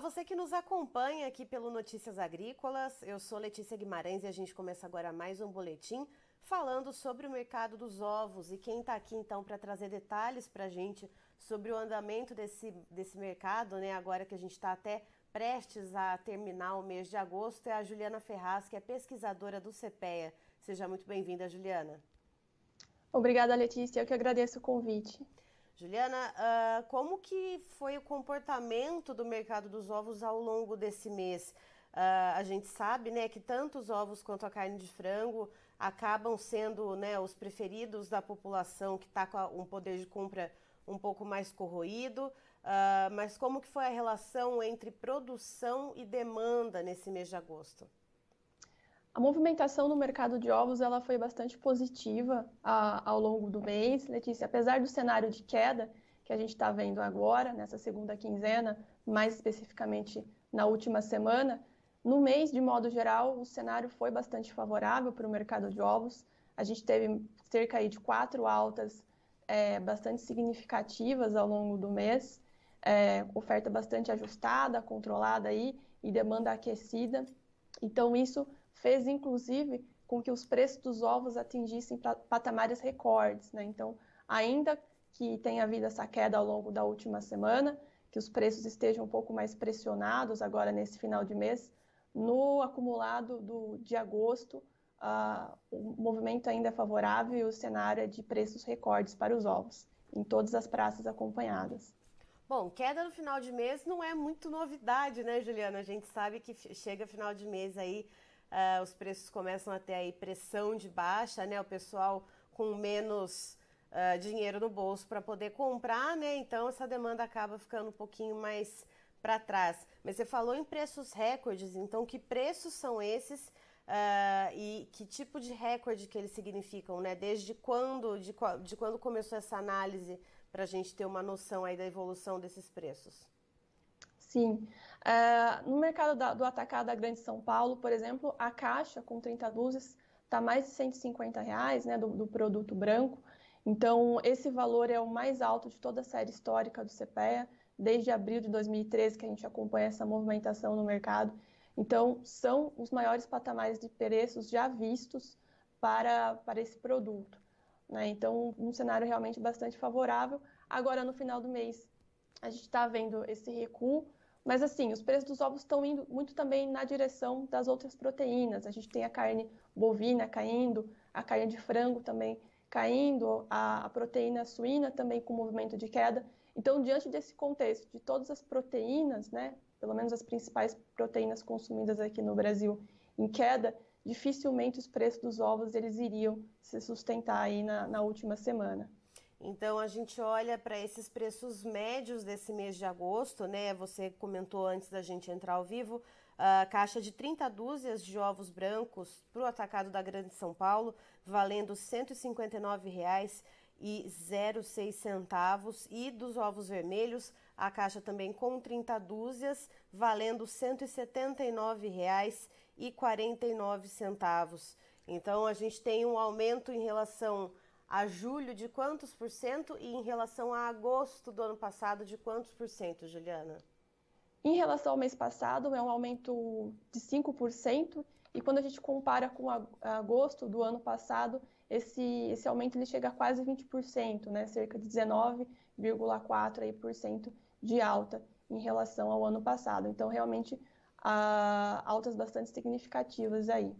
você que nos acompanha aqui pelo Notícias Agrícolas, eu sou Letícia Guimarães e a gente começa agora mais um boletim falando sobre o mercado dos ovos. E quem está aqui então para trazer detalhes para a gente sobre o andamento desse, desse mercado, né? Agora que a gente está até prestes a terminar o mês de agosto, é a Juliana Ferraz, que é pesquisadora do CPEA. Seja muito bem-vinda, Juliana. Obrigada, Letícia. Eu que agradeço o convite. Juliana, uh, como que foi o comportamento do mercado dos ovos ao longo desse mês? Uh, a gente sabe né, que tanto os ovos quanto a carne de frango acabam sendo né, os preferidos da população que está com um poder de compra um pouco mais corroído. Uh, mas como que foi a relação entre produção e demanda nesse mês de agosto? A movimentação no mercado de ovos ela foi bastante positiva a, ao longo do mês, Letícia. Apesar do cenário de queda que a gente está vendo agora, nessa segunda quinzena, mais especificamente na última semana, no mês, de modo geral, o cenário foi bastante favorável para o mercado de ovos. A gente teve cerca de quatro altas é, bastante significativas ao longo do mês, é, oferta bastante ajustada, controlada aí e demanda aquecida. Então isso fez inclusive com que os preços dos ovos atingissem patamares recordes. Né? Então, ainda que tenha havido essa queda ao longo da última semana, que os preços estejam um pouco mais pressionados agora nesse final de mês, no acumulado do, de agosto, uh, o movimento ainda é favorável e o cenário é de preços recordes para os ovos, em todas as praças acompanhadas. Bom, queda no final de mês não é muito novidade, né, Juliana? A gente sabe que chega final de mês aí, uh, os preços começam a ter aí pressão de baixa, né? O pessoal com menos uh, dinheiro no bolso para poder comprar, né? Então essa demanda acaba ficando um pouquinho mais para trás. Mas você falou em preços recordes, então que preços são esses uh, e que tipo de recorde que eles significam, né? Desde quando, de, de quando começou essa análise para a gente ter uma noção aí da evolução desses preços? Sim. Uh, no mercado da, do atacado da Grande São Paulo, por exemplo, a caixa com 30 dúzias está mais de 150 reais, né, do, do produto branco. Então, esse valor é o mais alto de toda a série histórica do CPEA desde abril de 2013 que a gente acompanha essa movimentação no mercado. Então, são os maiores patamares de preços já vistos para, para esse produto. Né? Então, um cenário realmente bastante favorável. Agora, no final do mês, a gente está vendo esse recuo, mas assim, os preços dos ovos estão indo muito também na direção das outras proteínas. A gente tem a carne bovina caindo, a carne de frango também caindo, a, a proteína suína também com movimento de queda. Então, diante desse contexto de todas as proteínas, né, pelo menos as principais proteínas consumidas aqui no Brasil em queda, dificilmente os preços dos ovos eles iriam se sustentar aí na, na última semana. Então a gente olha para esses preços médios desse mês de agosto, né? Você comentou antes da gente entrar ao vivo, a caixa de 30 dúzias de ovos brancos para o atacado da Grande São Paulo, valendo R$ 159,00 e 0,6 centavos e dos ovos vermelhos, a caixa também com 30 dúzias, valendo R$ 179,49 Então a gente tem um aumento em relação a julho de quantos por cento e em relação a agosto do ano passado de quantos por cento, Juliana? Em relação ao mês passado, é um aumento de 5%, e quando a gente compara com agosto do ano passado, esse, esse aumento ele chega a quase 20%, né, cerca de 19,4% de alta em relação ao ano passado. Então, realmente, há altas bastante significativas aí.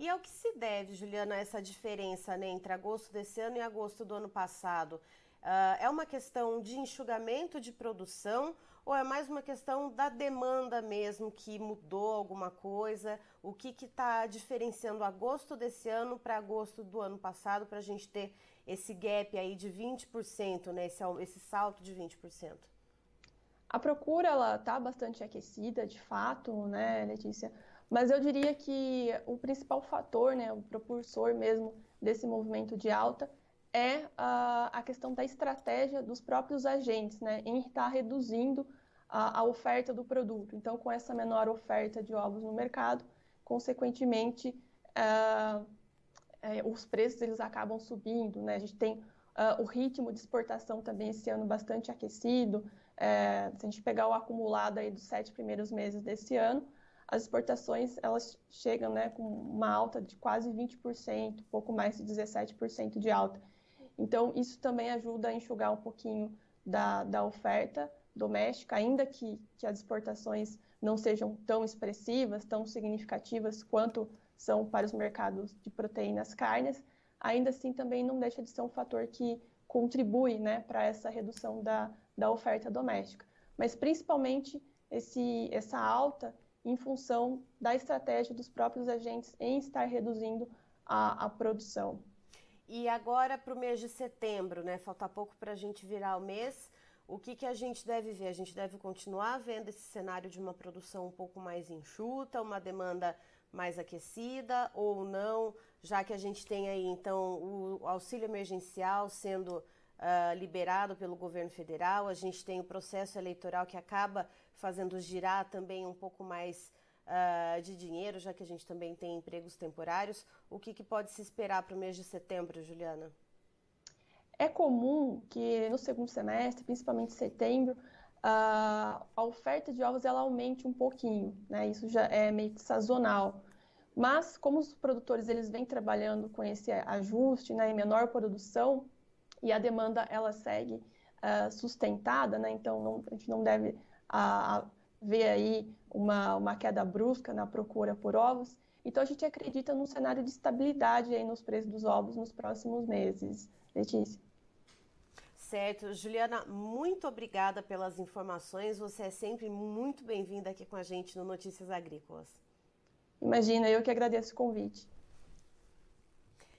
E ao que se deve, Juliana, essa diferença né, entre agosto desse ano e agosto do ano passado? Uh, é uma questão de enxugamento de produção ou é mais uma questão da demanda mesmo que mudou alguma coisa? O que está diferenciando agosto desse ano para agosto do ano passado para a gente ter esse gap aí de 20%, né? esse, esse salto de 20%? A procura ela está bastante aquecida, de fato, né, Letícia? Mas eu diria que o principal fator, né, o propulsor mesmo desse movimento de alta é a, a questão da estratégia dos próprios agentes, né, em estar reduzindo a, a, oferta do produto. Então, com essa menor oferta de ovos no mercado, consequentemente, uh, é, os preços eles acabam subindo. Né? A gente tem uh, o ritmo de exportação também esse ano bastante aquecido, é, se a gente pegar o acumulado aí dos sete primeiros meses desse ano, as exportações elas chegam né, com uma alta de quase 20%, pouco mais de 17% de alta. Então, isso também ajuda a enxugar um pouquinho da, da oferta doméstica, ainda que, que as exportações não sejam tão expressivas, tão significativas quanto são para os mercados de proteínas carnes, ainda assim também não deixa de ser um fator que contribui né, para essa redução da, da oferta doméstica. Mas principalmente esse, essa alta em função da estratégia dos próprios agentes em estar reduzindo a, a produção. E agora para o mês de setembro, né? Falta pouco para a gente virar o mês. O que, que a gente deve ver? A gente deve continuar vendo esse cenário de uma produção um pouco mais enxuta, uma demanda mais aquecida ou não, já que a gente tem aí então o auxílio emergencial sendo uh, liberado pelo governo federal, a gente tem o processo eleitoral que acaba fazendo girar também um pouco mais uh, de dinheiro, já que a gente também tem empregos temporários. O que, que pode se esperar para o mês de setembro, Juliana? É comum que no segundo semestre, principalmente setembro, a, oferta de ovos ela aumente um pouquinho, né? Isso já é meio que sazonal. Mas como os produtores eles vêm trabalhando com esse ajuste, né, em menor produção e a demanda ela segue uh, sustentada, né? Então não, a gente não deve uh, ver aí uma, uma queda brusca na procura por ovos. Então a gente acredita num cenário de estabilidade aí nos preços dos ovos nos próximos meses. Letícia. Certo. Juliana, muito obrigada pelas informações. Você é sempre muito bem-vinda aqui com a gente no Notícias Agrícolas. Imagina, eu que agradeço o convite.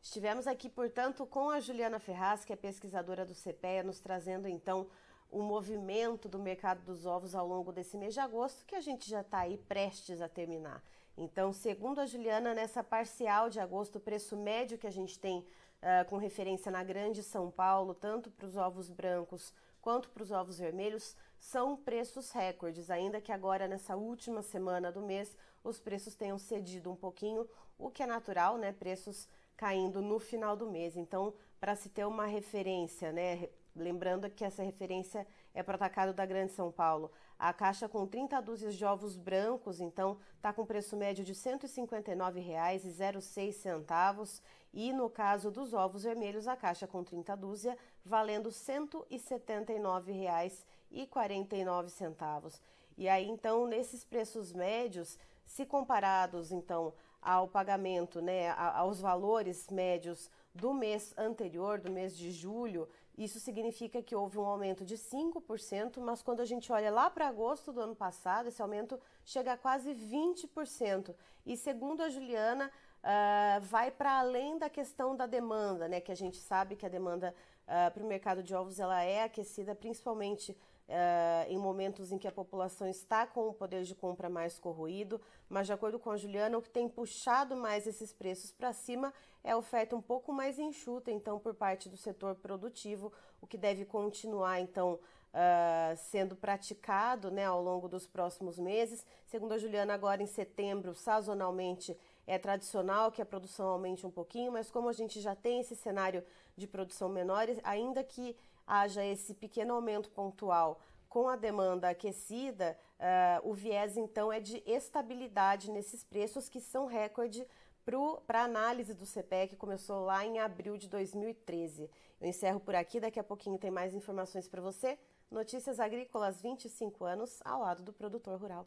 Estivemos aqui, portanto, com a Juliana Ferraz, que é pesquisadora do CPEA, nos trazendo então o movimento do mercado dos ovos ao longo desse mês de agosto, que a gente já está aí prestes a terminar. Então, segundo a Juliana, nessa parcial de agosto, o preço médio que a gente tem uh, com referência na Grande São Paulo, tanto para os ovos brancos quanto para os ovos vermelhos, são preços recordes, ainda que agora nessa última semana do mês os preços tenham cedido um pouquinho, o que é natural, né? Preços caindo no final do mês. Então, para se ter uma referência, né? Lembrando que essa referência é para o atacado da Grande São Paulo. A caixa com 30 dúzias de ovos brancos, então, está com preço médio de R$ 159,06 e no caso dos ovos vermelhos, a caixa com 30 dúzia valendo R$ 179,49. E aí, então, nesses preços médios, se comparados, então, ao pagamento, né, aos valores médios do mês anterior, do mês de julho, isso significa que houve um aumento de 5%, mas quando a gente olha lá para agosto do ano passado, esse aumento chega a quase 20%. E segundo a Juliana, uh, vai para além da questão da demanda, né? Que a gente sabe que a demanda uh, para o mercado de ovos ela é aquecida principalmente Uh, em momentos em que a população está com o poder de compra mais corroído, mas de acordo com a Juliana, o que tem puxado mais esses preços para cima é a oferta um pouco mais enxuta, então, por parte do setor produtivo, o que deve continuar, então, uh, sendo praticado né, ao longo dos próximos meses. Segundo a Juliana, agora em setembro, sazonalmente, é tradicional que a produção aumente um pouquinho, mas como a gente já tem esse cenário de produção menor, ainda que haja esse pequeno aumento pontual com a demanda aquecida, uh, o viés então é de estabilidade nesses preços que são recorde para a análise do CPE que começou lá em abril de 2013. Eu encerro por aqui, daqui a pouquinho tem mais informações para você. Notícias Agrícolas 25 anos ao lado do produtor rural.